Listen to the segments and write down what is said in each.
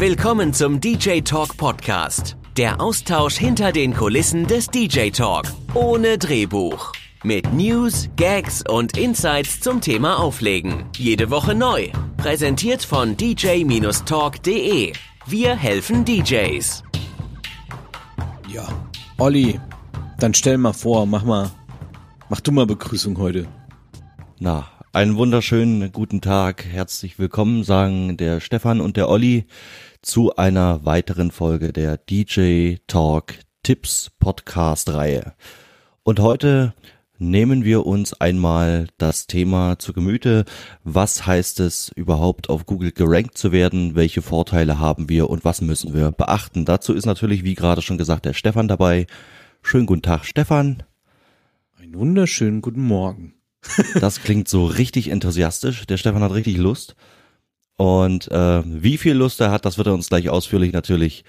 Willkommen zum DJ Talk Podcast. Der Austausch hinter den Kulissen des DJ Talk. Ohne Drehbuch. Mit News, Gags und Insights zum Thema Auflegen. Jede Woche neu. Präsentiert von dj-talk.de. Wir helfen DJs. Ja, Olli, dann stell mal vor, mach mal, mach du mal Begrüßung heute. Na, einen wunderschönen guten Tag. Herzlich willkommen, sagen der Stefan und der Olli zu einer weiteren Folge der DJ Talk Tipps Podcast Reihe. Und heute nehmen wir uns einmal das Thema zu Gemüte. Was heißt es überhaupt auf Google gerankt zu werden? Welche Vorteile haben wir und was müssen wir beachten? Dazu ist natürlich, wie gerade schon gesagt, der Stefan dabei. Schönen guten Tag, Stefan. Einen wunderschönen guten Morgen. das klingt so richtig enthusiastisch. Der Stefan hat richtig Lust. Und äh, wie viel Lust er hat, das wird er uns gleich ausführlich natürlich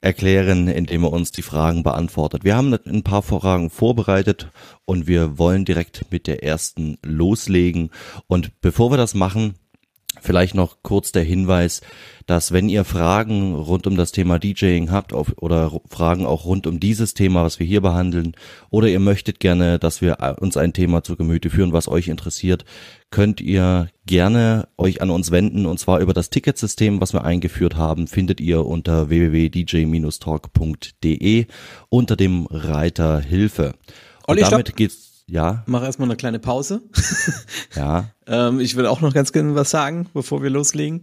erklären, indem er uns die Fragen beantwortet. Wir haben ein paar Fragen vorbereitet und wir wollen direkt mit der ersten loslegen. Und bevor wir das machen, Vielleicht noch kurz der Hinweis, dass wenn ihr Fragen rund um das Thema DJing habt auf, oder Fragen auch rund um dieses Thema, was wir hier behandeln, oder ihr möchtet gerne, dass wir uns ein Thema zu Gemüte führen, was euch interessiert, könnt ihr gerne euch an uns wenden und zwar über das Ticketsystem, was wir eingeführt haben, findet ihr unter www.dj-talk.de unter dem Reiter Hilfe. Und Olli, damit stopp. geht's ja. Mach erstmal eine kleine Pause. ja. ähm, ich will auch noch ganz gerne was sagen, bevor wir loslegen.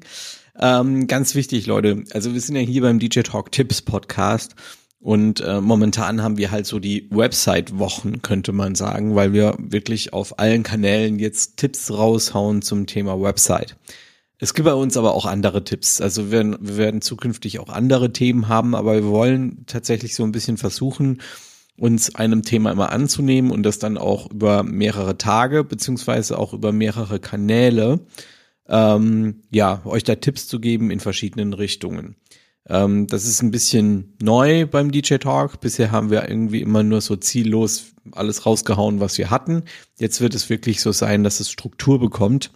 Ähm, ganz wichtig, Leute. Also wir sind ja hier beim DJ Talk Tipps Podcast und äh, momentan haben wir halt so die Website-Wochen, könnte man sagen, weil wir wirklich auf allen Kanälen jetzt Tipps raushauen zum Thema Website. Es gibt bei uns aber auch andere Tipps. Also wir wir werden zukünftig auch andere Themen haben, aber wir wollen tatsächlich so ein bisschen versuchen, uns einem Thema immer anzunehmen und das dann auch über mehrere Tage beziehungsweise auch über mehrere Kanäle, ähm, ja, euch da Tipps zu geben in verschiedenen Richtungen. Ähm, das ist ein bisschen neu beim DJ Talk. Bisher haben wir irgendwie immer nur so ziellos alles rausgehauen, was wir hatten. Jetzt wird es wirklich so sein, dass es Struktur bekommt.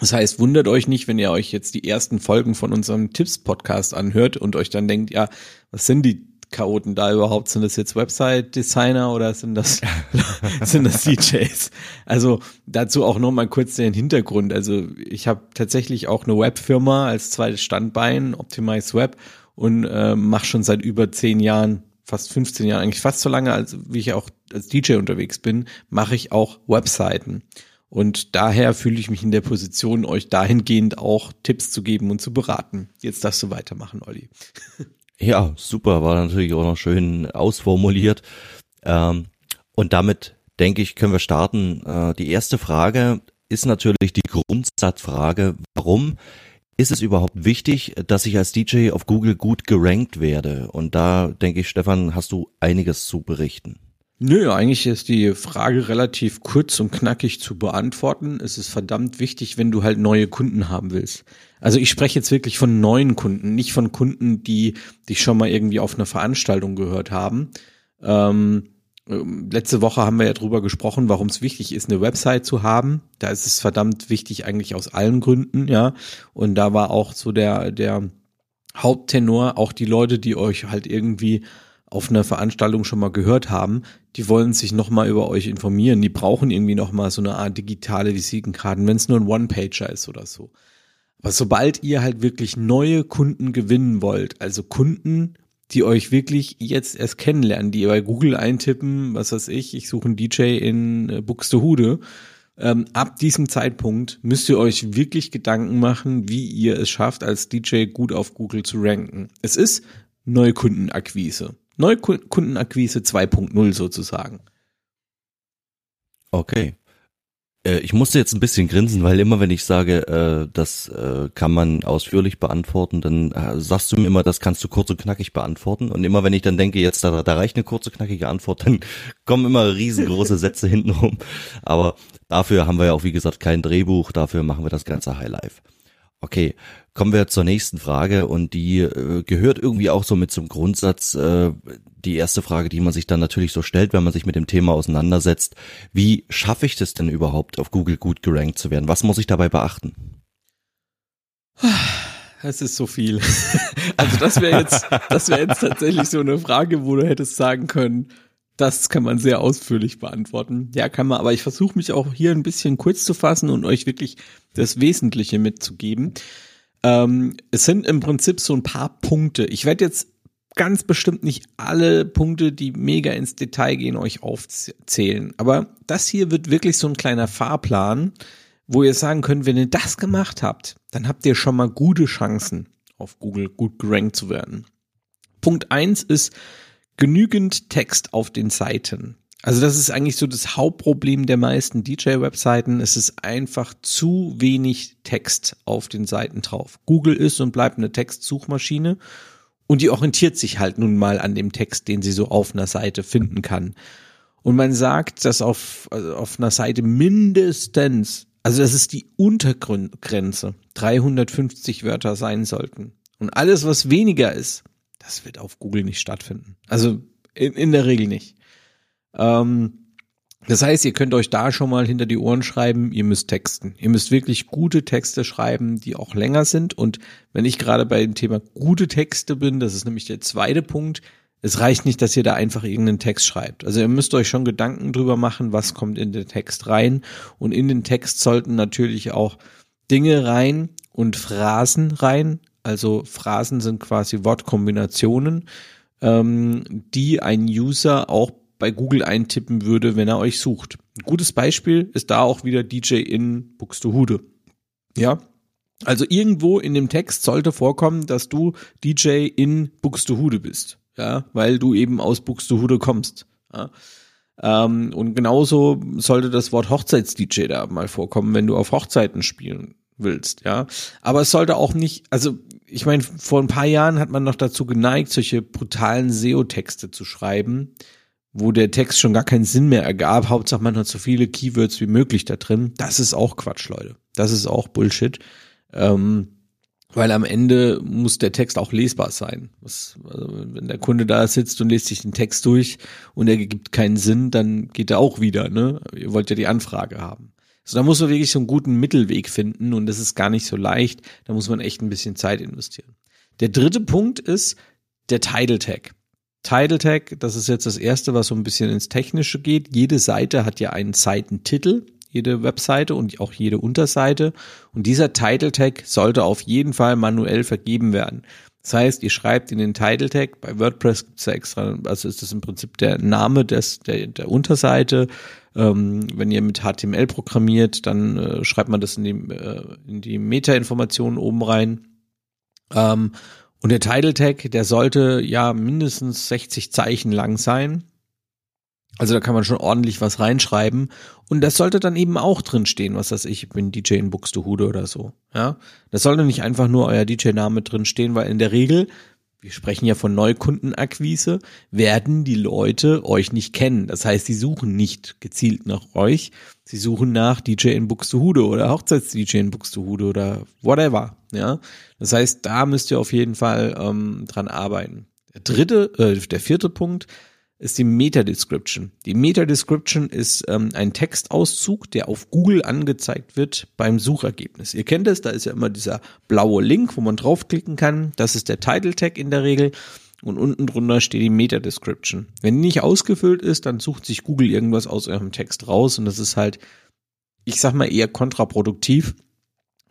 Das heißt, wundert euch nicht, wenn ihr euch jetzt die ersten Folgen von unserem Tipps-Podcast anhört und euch dann denkt, ja, was sind die Chaoten da überhaupt? Sind das jetzt Website-Designer oder sind das, sind das DJs? Also dazu auch nochmal kurz den Hintergrund. Also ich habe tatsächlich auch eine Webfirma als zweites Standbein, Optimize Web, und äh, mache schon seit über zehn Jahren, fast 15 Jahren, eigentlich fast so lange, als wie ich auch als DJ unterwegs bin, mache ich auch Webseiten. Und daher fühle ich mich in der Position, euch dahingehend auch Tipps zu geben und zu beraten. Jetzt darfst du weitermachen, Olli. Ja, super, war natürlich auch noch schön ausformuliert. Ähm, und damit denke ich, können wir starten. Äh, die erste Frage ist natürlich die Grundsatzfrage, warum ist es überhaupt wichtig, dass ich als DJ auf Google gut gerankt werde? Und da denke ich, Stefan, hast du einiges zu berichten. Nö, eigentlich ist die Frage relativ kurz und knackig zu beantworten. Es ist verdammt wichtig, wenn du halt neue Kunden haben willst. Also ich spreche jetzt wirklich von neuen Kunden, nicht von Kunden, die dich schon mal irgendwie auf einer Veranstaltung gehört haben. Ähm, ähm, letzte Woche haben wir ja drüber gesprochen, warum es wichtig ist, eine Website zu haben. Da ist es verdammt wichtig eigentlich aus allen Gründen, ja. Und da war auch so der, der Haupttenor, auch die Leute, die euch halt irgendwie auf einer Veranstaltung schon mal gehört haben, die wollen sich nochmal über euch informieren. Die brauchen irgendwie nochmal so eine Art digitale Visitenkarten, wenn es nur ein One-Pager ist oder so. Aber sobald ihr halt wirklich neue Kunden gewinnen wollt, also Kunden, die euch wirklich jetzt erst kennenlernen, die bei Google eintippen, was weiß ich, ich suche einen DJ in äh, Buxtehude, ähm, ab diesem Zeitpunkt müsst ihr euch wirklich Gedanken machen, wie ihr es schafft, als DJ gut auf Google zu ranken. Es ist Neukundenakquise. Neukundenakquise 2.0 sozusagen. Okay. Äh, ich musste jetzt ein bisschen grinsen, weil immer wenn ich sage, äh, das äh, kann man ausführlich beantworten, dann sagst du mir immer, das kannst du kurz und knackig beantworten. Und immer wenn ich dann denke, jetzt da, da reicht eine kurze, knackige Antwort, dann kommen immer riesengroße Sätze hintenrum. Aber dafür haben wir ja auch, wie gesagt, kein Drehbuch, dafür machen wir das ganze Highlife. Okay, kommen wir zur nächsten Frage und die äh, gehört irgendwie auch so mit zum Grundsatz. Äh, die erste Frage, die man sich dann natürlich so stellt, wenn man sich mit dem Thema auseinandersetzt. Wie schaffe ich das denn überhaupt, auf Google gut gerankt zu werden? Was muss ich dabei beachten? Es ist so viel. Also das wäre jetzt, das wäre jetzt tatsächlich so eine Frage, wo du hättest sagen können, das kann man sehr ausführlich beantworten. Ja, kann man, aber ich versuche mich auch hier ein bisschen kurz zu fassen und euch wirklich das Wesentliche mitzugeben. Ähm, es sind im Prinzip so ein paar Punkte. Ich werde jetzt ganz bestimmt nicht alle Punkte, die mega ins Detail gehen, euch aufzählen. Aber das hier wird wirklich so ein kleiner Fahrplan, wo ihr sagen könnt, wenn ihr das gemacht habt, dann habt ihr schon mal gute Chancen, auf Google gut gerankt zu werden. Punkt eins ist genügend Text auf den Seiten. Also das ist eigentlich so das Hauptproblem der meisten DJ-Webseiten. Es ist einfach zu wenig Text auf den Seiten drauf. Google ist und bleibt eine Textsuchmaschine und die orientiert sich halt nun mal an dem Text, den sie so auf einer Seite finden kann. Und man sagt, dass auf, also auf einer Seite mindestens also das ist die Untergrenze. 350 Wörter sein sollten. Und alles, was weniger ist, das wird auf Google nicht stattfinden. Also in, in der Regel nicht. Ähm, das heißt, ihr könnt euch da schon mal hinter die Ohren schreiben, ihr müsst texten. Ihr müsst wirklich gute Texte schreiben, die auch länger sind. Und wenn ich gerade bei dem Thema gute Texte bin, das ist nämlich der zweite Punkt, es reicht nicht, dass ihr da einfach irgendeinen Text schreibt. Also ihr müsst euch schon Gedanken drüber machen, was kommt in den Text rein. Und in den Text sollten natürlich auch Dinge rein und Phrasen rein. Also Phrasen sind quasi Wortkombinationen, ähm, die ein User auch bei Google eintippen würde, wenn er euch sucht. Ein gutes Beispiel ist da auch wieder DJ in Buxtehude. Ja, also irgendwo in dem Text sollte vorkommen, dass du DJ in Buxtehude bist ja, weil du eben aus Buxtehude kommst. Ja. Ähm, und genauso sollte das Wort Hochzeits-DJ da mal vorkommen, wenn du auf Hochzeiten spielen willst, ja. Aber es sollte auch nicht, also ich meine, vor ein paar Jahren hat man noch dazu geneigt, solche brutalen SEO-Texte zu schreiben, wo der Text schon gar keinen Sinn mehr ergab. Hauptsache man hat so viele Keywords wie möglich da drin. Das ist auch Quatsch, Leute. Das ist auch Bullshit. Ähm, weil am Ende muss der Text auch lesbar sein. Was, also wenn der Kunde da sitzt und liest sich den Text durch und er gibt keinen Sinn, dann geht er auch wieder. Ne? Ihr wollt ja die Anfrage haben. Also da muss man wirklich so einen guten Mittelweg finden und das ist gar nicht so leicht. Da muss man echt ein bisschen Zeit investieren. Der dritte Punkt ist der Title Tag. Title Tag, das ist jetzt das erste, was so ein bisschen ins Technische geht. Jede Seite hat ja einen Seitentitel jede Webseite und auch jede Unterseite. Und dieser Title Tag sollte auf jeden Fall manuell vergeben werden. Das heißt, ihr schreibt in den Title Tag, bei WordPress gibt's da extra, also ist das im Prinzip der Name des, der, der Unterseite. Ähm, wenn ihr mit HTML programmiert, dann äh, schreibt man das in die, äh, in die Meta-Informationen oben rein. Ähm, und der Title Tag, der sollte ja mindestens 60 Zeichen lang sein. Also da kann man schon ordentlich was reinschreiben. Und das sollte dann eben auch drin stehen, was weiß ich, bin DJ in Buxtehude oder so. Ja, das sollte nicht einfach nur euer DJ-Name drin stehen, weil in der Regel, wir sprechen ja von Neukundenakquise, werden die Leute euch nicht kennen. Das heißt, sie suchen nicht gezielt nach euch. Sie suchen nach DJ in Buxtehude oder Hochzeits-DJ in Buxtehude oder whatever. Ja, das heißt, da müsst ihr auf jeden Fall ähm, dran arbeiten. Der dritte, äh, der vierte Punkt ist die Meta-Description. Die Meta-Description ist ähm, ein Textauszug, der auf Google angezeigt wird beim Suchergebnis. Ihr kennt es, da ist ja immer dieser blaue Link, wo man draufklicken kann. Das ist der Title-Tag in der Regel. Und unten drunter steht die Meta-Description. Wenn die nicht ausgefüllt ist, dann sucht sich Google irgendwas aus eurem Text raus und das ist halt, ich sag mal, eher kontraproduktiv,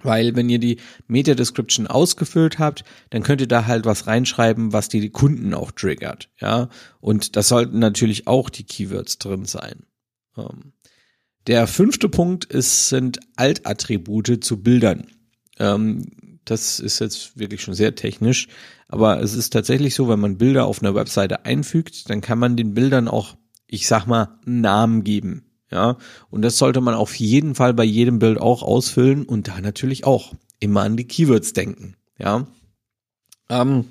weil wenn ihr die Meta-Description ausgefüllt habt, dann könnt ihr da halt was reinschreiben, was die, die Kunden auch triggert, ja. Und das sollten natürlich auch die Keywords drin sein. Ähm, der fünfte Punkt ist, sind Altattribute zu Bildern. Ähm, das ist jetzt wirklich schon sehr technisch, aber es ist tatsächlich so, wenn man Bilder auf einer Webseite einfügt, dann kann man den Bildern auch, ich sag mal, Namen geben. Ja, und das sollte man auf jeden Fall bei jedem Bild auch ausfüllen und da natürlich auch immer an die Keywords denken. Ja. Ähm,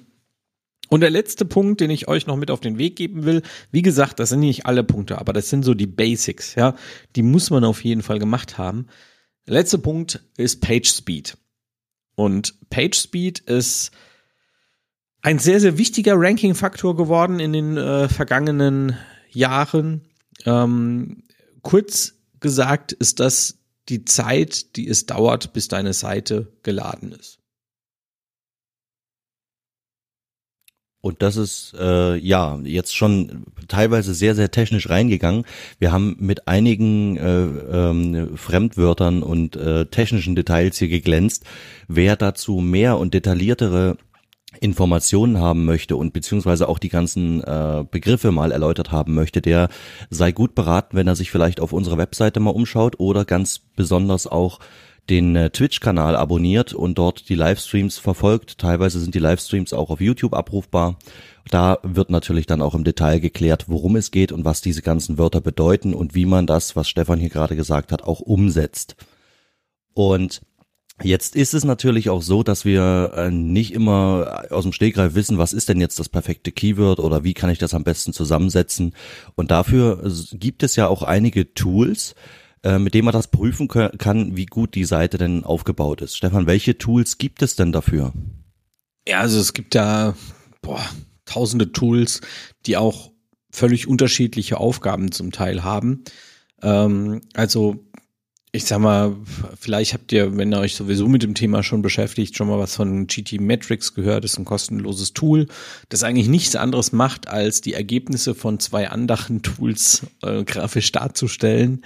und der letzte Punkt, den ich euch noch mit auf den Weg geben will, wie gesagt, das sind nicht alle Punkte, aber das sind so die Basics, ja. Die muss man auf jeden Fall gemacht haben. Der letzte Punkt ist Page Speed. Und Page Speed ist ein sehr, sehr wichtiger Ranking-Faktor geworden in den äh, vergangenen Jahren. Ähm, kurz gesagt ist das die Zeit, die es dauert, bis deine Seite geladen ist. Und das ist äh, ja jetzt schon teilweise sehr, sehr technisch reingegangen. Wir haben mit einigen äh, ähm, Fremdwörtern und äh, technischen Details hier geglänzt. Wer dazu mehr und detailliertere Informationen haben möchte und beziehungsweise auch die ganzen äh, Begriffe mal erläutert haben möchte, der sei gut beraten, wenn er sich vielleicht auf unserer Webseite mal umschaut oder ganz besonders auch den äh, Twitch-Kanal abonniert und dort die Livestreams verfolgt. Teilweise sind die Livestreams auch auf YouTube abrufbar. Da wird natürlich dann auch im Detail geklärt, worum es geht und was diese ganzen Wörter bedeuten und wie man das, was Stefan hier gerade gesagt hat, auch umsetzt. Und Jetzt ist es natürlich auch so, dass wir äh, nicht immer aus dem Stegreif wissen, was ist denn jetzt das perfekte Keyword oder wie kann ich das am besten zusammensetzen. Und dafür gibt es ja auch einige Tools, äh, mit dem man das prüfen kann, wie gut die Seite denn aufgebaut ist. Stefan, welche Tools gibt es denn dafür? Ja, also es gibt da boah, tausende Tools, die auch völlig unterschiedliche Aufgaben zum Teil haben. Ähm, also ich sag mal, vielleicht habt ihr, wenn ihr euch sowieso mit dem Thema schon beschäftigt, schon mal was von GT Metrics gehört. Das ist ein kostenloses Tool, das eigentlich nichts anderes macht, als die Ergebnisse von zwei anderen Tools äh, grafisch darzustellen.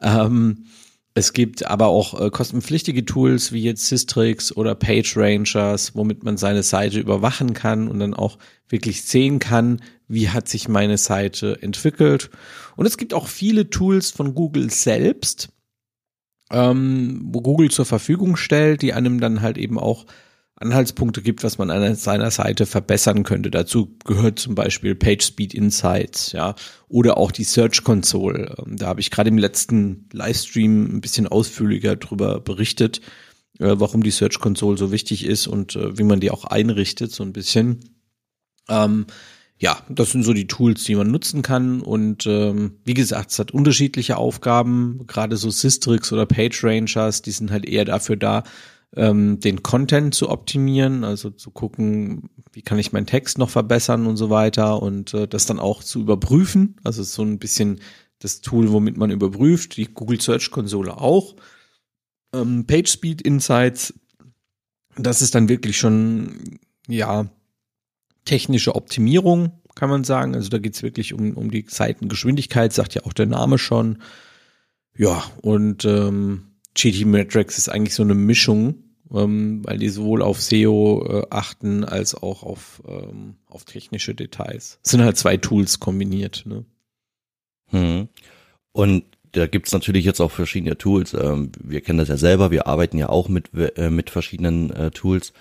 Ähm, es gibt aber auch äh, kostenpflichtige Tools wie jetzt Systrix oder PageRangers, womit man seine Seite überwachen kann und dann auch wirklich sehen kann, wie hat sich meine Seite entwickelt. Und es gibt auch viele Tools von Google selbst, ähm, Google zur Verfügung stellt, die einem dann halt eben auch Anhaltspunkte gibt, was man an seiner Seite verbessern könnte. Dazu gehört zum Beispiel PageSpeed Insights, ja, oder auch die Search Console. Ähm, da habe ich gerade im letzten Livestream ein bisschen ausführlicher drüber berichtet, äh, warum die Search Console so wichtig ist und äh, wie man die auch einrichtet, so ein bisschen. Ähm, ja, das sind so die Tools, die man nutzen kann. Und ähm, wie gesagt, es hat unterschiedliche Aufgaben. Gerade so Systrix oder PageRangers, die sind halt eher dafür da, ähm, den Content zu optimieren, also zu gucken, wie kann ich meinen Text noch verbessern und so weiter und äh, das dann auch zu überprüfen. Also so ein bisschen das Tool, womit man überprüft, die Google Search Konsole auch. Ähm, PageSpeed Insights, das ist dann wirklich schon, ja, technische Optimierung, kann man sagen. Also da geht's wirklich um, um die Seitengeschwindigkeit, sagt ja auch der Name schon. Ja, und ähm, GT Metrics ist eigentlich so eine Mischung, ähm, weil die sowohl auf SEO äh, achten als auch auf, ähm, auf technische Details. Es sind halt zwei Tools kombiniert. Ne? Hm. Und da gibt's natürlich jetzt auch verschiedene Tools. Ähm, wir kennen das ja selber, wir arbeiten ja auch mit, äh, mit verschiedenen äh, Tools.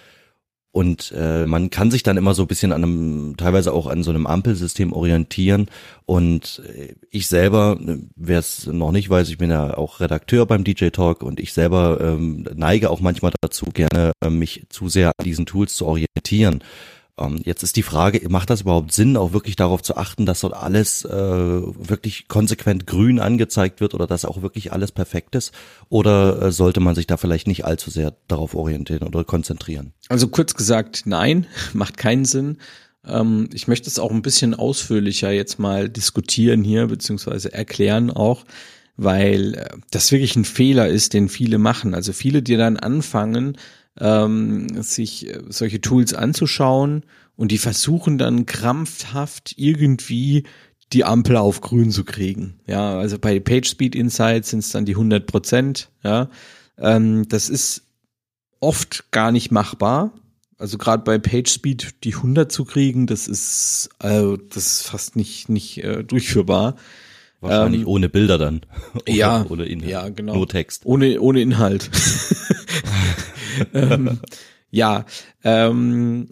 Und äh, man kann sich dann immer so ein bisschen an einem, teilweise auch an so einem Ampelsystem orientieren. Und äh, ich selber, wer es noch nicht weiß, ich bin ja auch Redakteur beim DJ Talk und ich selber ähm, neige auch manchmal dazu, gerne äh, mich zu sehr an diesen Tools zu orientieren. Ähm, jetzt ist die Frage, macht das überhaupt Sinn, auch wirklich darauf zu achten, dass dort alles äh, wirklich konsequent grün angezeigt wird oder dass auch wirklich alles perfekt ist? Oder äh, sollte man sich da vielleicht nicht allzu sehr darauf orientieren oder konzentrieren? Also kurz gesagt, nein, macht keinen Sinn. Ähm, ich möchte es auch ein bisschen ausführlicher jetzt mal diskutieren hier, beziehungsweise erklären auch weil äh, das wirklich ein Fehler ist, den viele machen. Also viele, die dann anfangen, ähm, sich äh, solche Tools anzuschauen und die versuchen dann krampfhaft irgendwie die Ampel auf grün zu kriegen. Ja, also bei PageSpeed Insights sind es dann die 100 Prozent. Ja, ähm, das ist oft gar nicht machbar. Also gerade bei PageSpeed die 100 zu kriegen, das ist also das ist fast nicht nicht äh, durchführbar. Wahrscheinlich ähm, ohne Bilder dann. Oder, ja, ohne Inhalt. Ja, genau. Nur Text. Ohne ohne Inhalt. ähm, ja, ähm,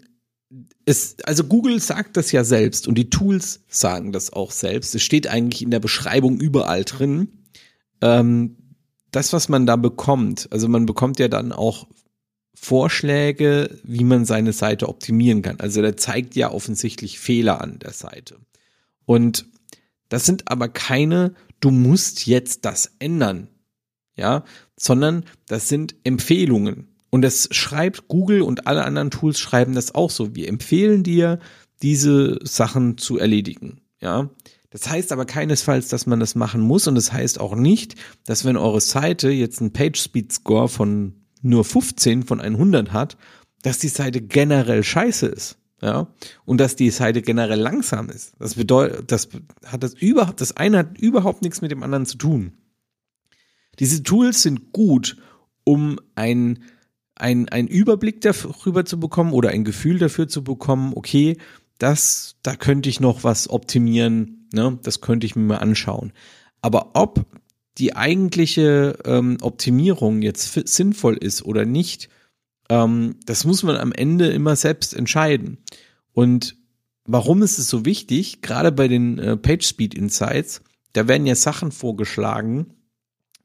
es, also Google sagt das ja selbst und die Tools sagen das auch selbst. Es steht eigentlich in der Beschreibung überall drin. Ähm, das, was man da bekommt, also man bekommt ja dann auch Vorschläge, wie man seine Seite optimieren kann. Also der zeigt ja offensichtlich Fehler an der Seite. Und das sind aber keine, du musst jetzt das ändern, ja, sondern das sind Empfehlungen. Und das schreibt Google und alle anderen Tools schreiben das auch so. Wir empfehlen dir, diese Sachen zu erledigen. Ja. Das heißt aber keinesfalls, dass man das machen muss. Und das heißt auch nicht, dass wenn eure Seite jetzt einen Page Speed Score von nur 15 von 100 hat, dass die Seite generell scheiße ist. ja, und dass die Seite generell langsam ist. Das bedeutet, das hat das überhaupt, das eine hat überhaupt nichts mit dem anderen zu tun. Diese Tools sind gut, um ein, ein, ein Überblick darüber zu bekommen oder ein Gefühl dafür zu bekommen, okay, das, da könnte ich noch was optimieren, ne, das könnte ich mir mal anschauen. Aber ob die eigentliche ähm, Optimierung jetzt sinnvoll ist oder nicht, ähm, das muss man am Ende immer selbst entscheiden. Und warum ist es so wichtig? Gerade bei den äh, PageSpeed Insights, da werden ja Sachen vorgeschlagen,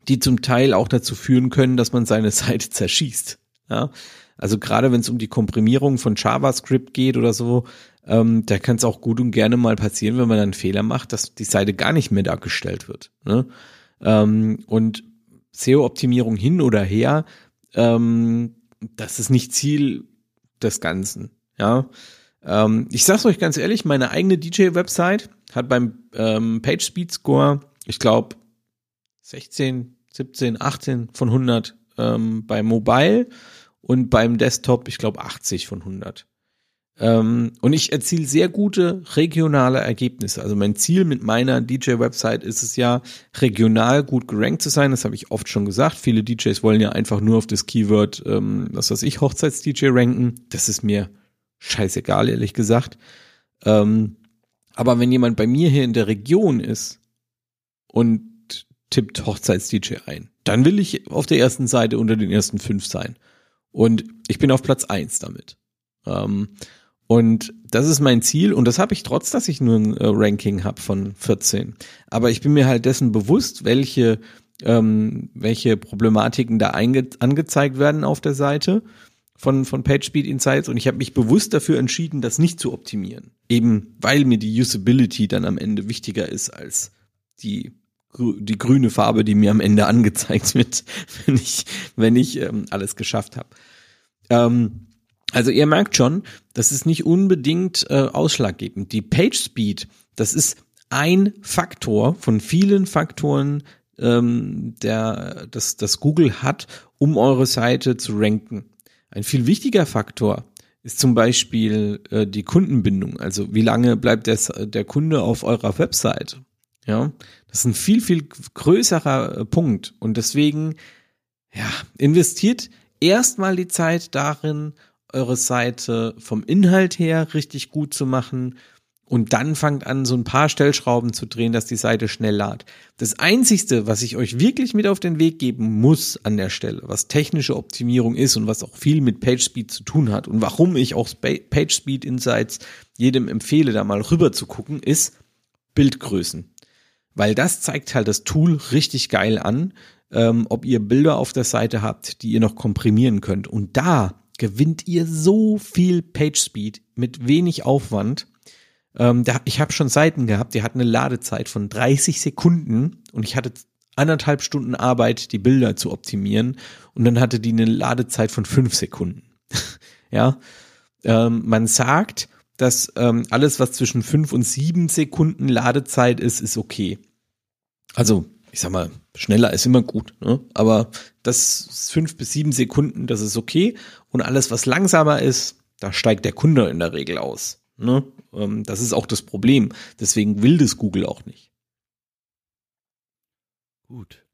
die zum Teil auch dazu führen können, dass man seine Seite zerschießt. Ja? Also gerade wenn es um die Komprimierung von JavaScript geht oder so, ähm, da kann es auch gut und gerne mal passieren, wenn man einen Fehler macht, dass die Seite gar nicht mehr dargestellt wird. Ne? Ähm, und SEO-Optimierung hin oder her, ähm, das ist nicht Ziel des Ganzen. Ja, ähm, ich sag's euch ganz ehrlich, meine eigene DJ-Website hat beim ähm, Page Speed Score, ich glaube 16, 17, 18 von 100 ähm, beim Mobile und beim Desktop, ich glaube 80 von 100. Ähm, und ich erziele sehr gute regionale Ergebnisse. Also mein Ziel mit meiner DJ-Website ist es ja, regional gut gerankt zu sein. Das habe ich oft schon gesagt. Viele DJs wollen ja einfach nur auf das Keyword, ähm, was weiß ich, Hochzeits-DJ ranken. Das ist mir scheißegal, ehrlich gesagt. Ähm, aber wenn jemand bei mir hier in der Region ist und tippt Hochzeits-DJ ein, dann will ich auf der ersten Seite unter den ersten fünf sein. Und ich bin auf Platz eins damit. Ähm, und das ist mein Ziel und das habe ich trotz, dass ich nur ein äh, Ranking habe von 14. Aber ich bin mir halt dessen bewusst, welche, ähm, welche Problematiken da angezeigt werden auf der Seite von, von PageSpeed Insights und ich habe mich bewusst dafür entschieden, das nicht zu optimieren. Eben weil mir die Usability dann am Ende wichtiger ist als die die grüne Farbe, die mir am Ende angezeigt wird, wenn ich, wenn ich ähm, alles geschafft habe. Ähm, also ihr merkt schon, das ist nicht unbedingt äh, ausschlaggebend. Die Page Speed, das ist ein Faktor von vielen Faktoren, ähm, der, das, das Google hat, um eure Seite zu ranken. Ein viel wichtiger Faktor ist zum Beispiel äh, die Kundenbindung. Also wie lange bleibt der, der Kunde auf eurer Website? Ja, das ist ein viel, viel größerer äh, Punkt. Und deswegen, ja, investiert erstmal die Zeit darin, eure Seite vom Inhalt her richtig gut zu machen und dann fangt an, so ein paar Stellschrauben zu drehen, dass die Seite schnell lad. Das einzigste, was ich euch wirklich mit auf den Weg geben muss an der Stelle, was technische Optimierung ist und was auch viel mit PageSpeed zu tun hat und warum ich auch PageSpeed Insights jedem empfehle, da mal rüber zu gucken, ist Bildgrößen. Weil das zeigt halt das Tool richtig geil an, ähm, ob ihr Bilder auf der Seite habt, die ihr noch komprimieren könnt. Und da gewinnt ihr so viel Page Speed mit wenig Aufwand. Ähm, da, ich habe schon Seiten gehabt, die hatten eine Ladezeit von 30 Sekunden und ich hatte anderthalb Stunden Arbeit, die Bilder zu optimieren und dann hatte die eine Ladezeit von fünf Sekunden. ja, ähm, man sagt, dass ähm, alles, was zwischen fünf und sieben Sekunden Ladezeit ist, ist okay. Also ich sag mal, schneller ist immer gut, ne? aber das fünf bis sieben Sekunden, das ist okay. Und alles, was langsamer ist, da steigt der Kunde in der Regel aus. Ne? Ähm, das ist auch das Problem. Deswegen will das Google auch nicht. Gut.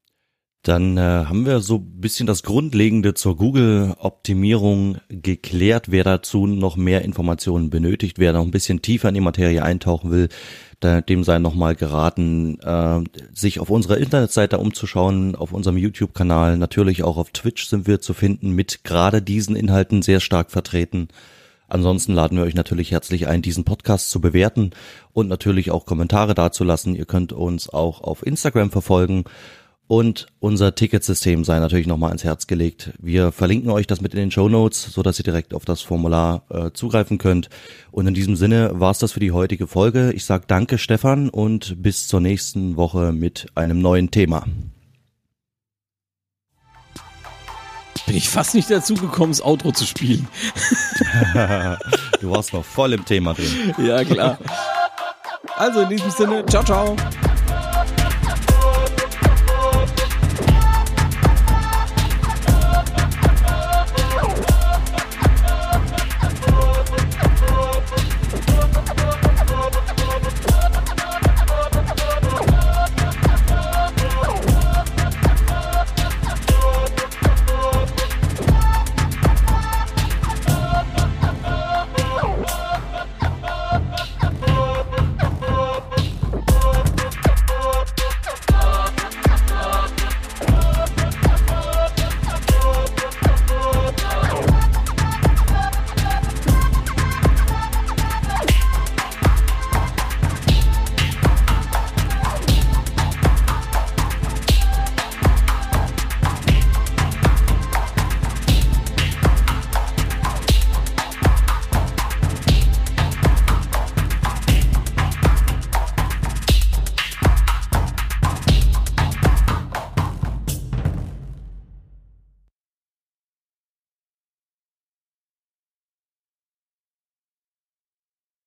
Dann äh, haben wir so ein bisschen das Grundlegende zur Google-Optimierung geklärt. Wer dazu noch mehr Informationen benötigt, wer noch ein bisschen tiefer in die Materie eintauchen will, dem sei nochmal geraten, äh, sich auf unserer Internetseite umzuschauen, auf unserem YouTube-Kanal, natürlich auch auf Twitch sind wir zu finden, mit gerade diesen Inhalten sehr stark vertreten. Ansonsten laden wir euch natürlich herzlich ein, diesen Podcast zu bewerten und natürlich auch Kommentare dazulassen. Ihr könnt uns auch auf Instagram verfolgen und unser Ticketsystem sei natürlich nochmal ans Herz gelegt. Wir verlinken euch das mit in den Show Notes, so dass ihr direkt auf das Formular äh, zugreifen könnt. Und in diesem Sinne war's das für die heutige Folge. Ich sage danke Stefan und bis zur nächsten Woche mit einem neuen Thema. Bin ich fast nicht dazu gekommen, das Outro zu spielen. du warst noch voll im Thema drin. Ja, klar. Also in diesem Sinne, ciao, ciao.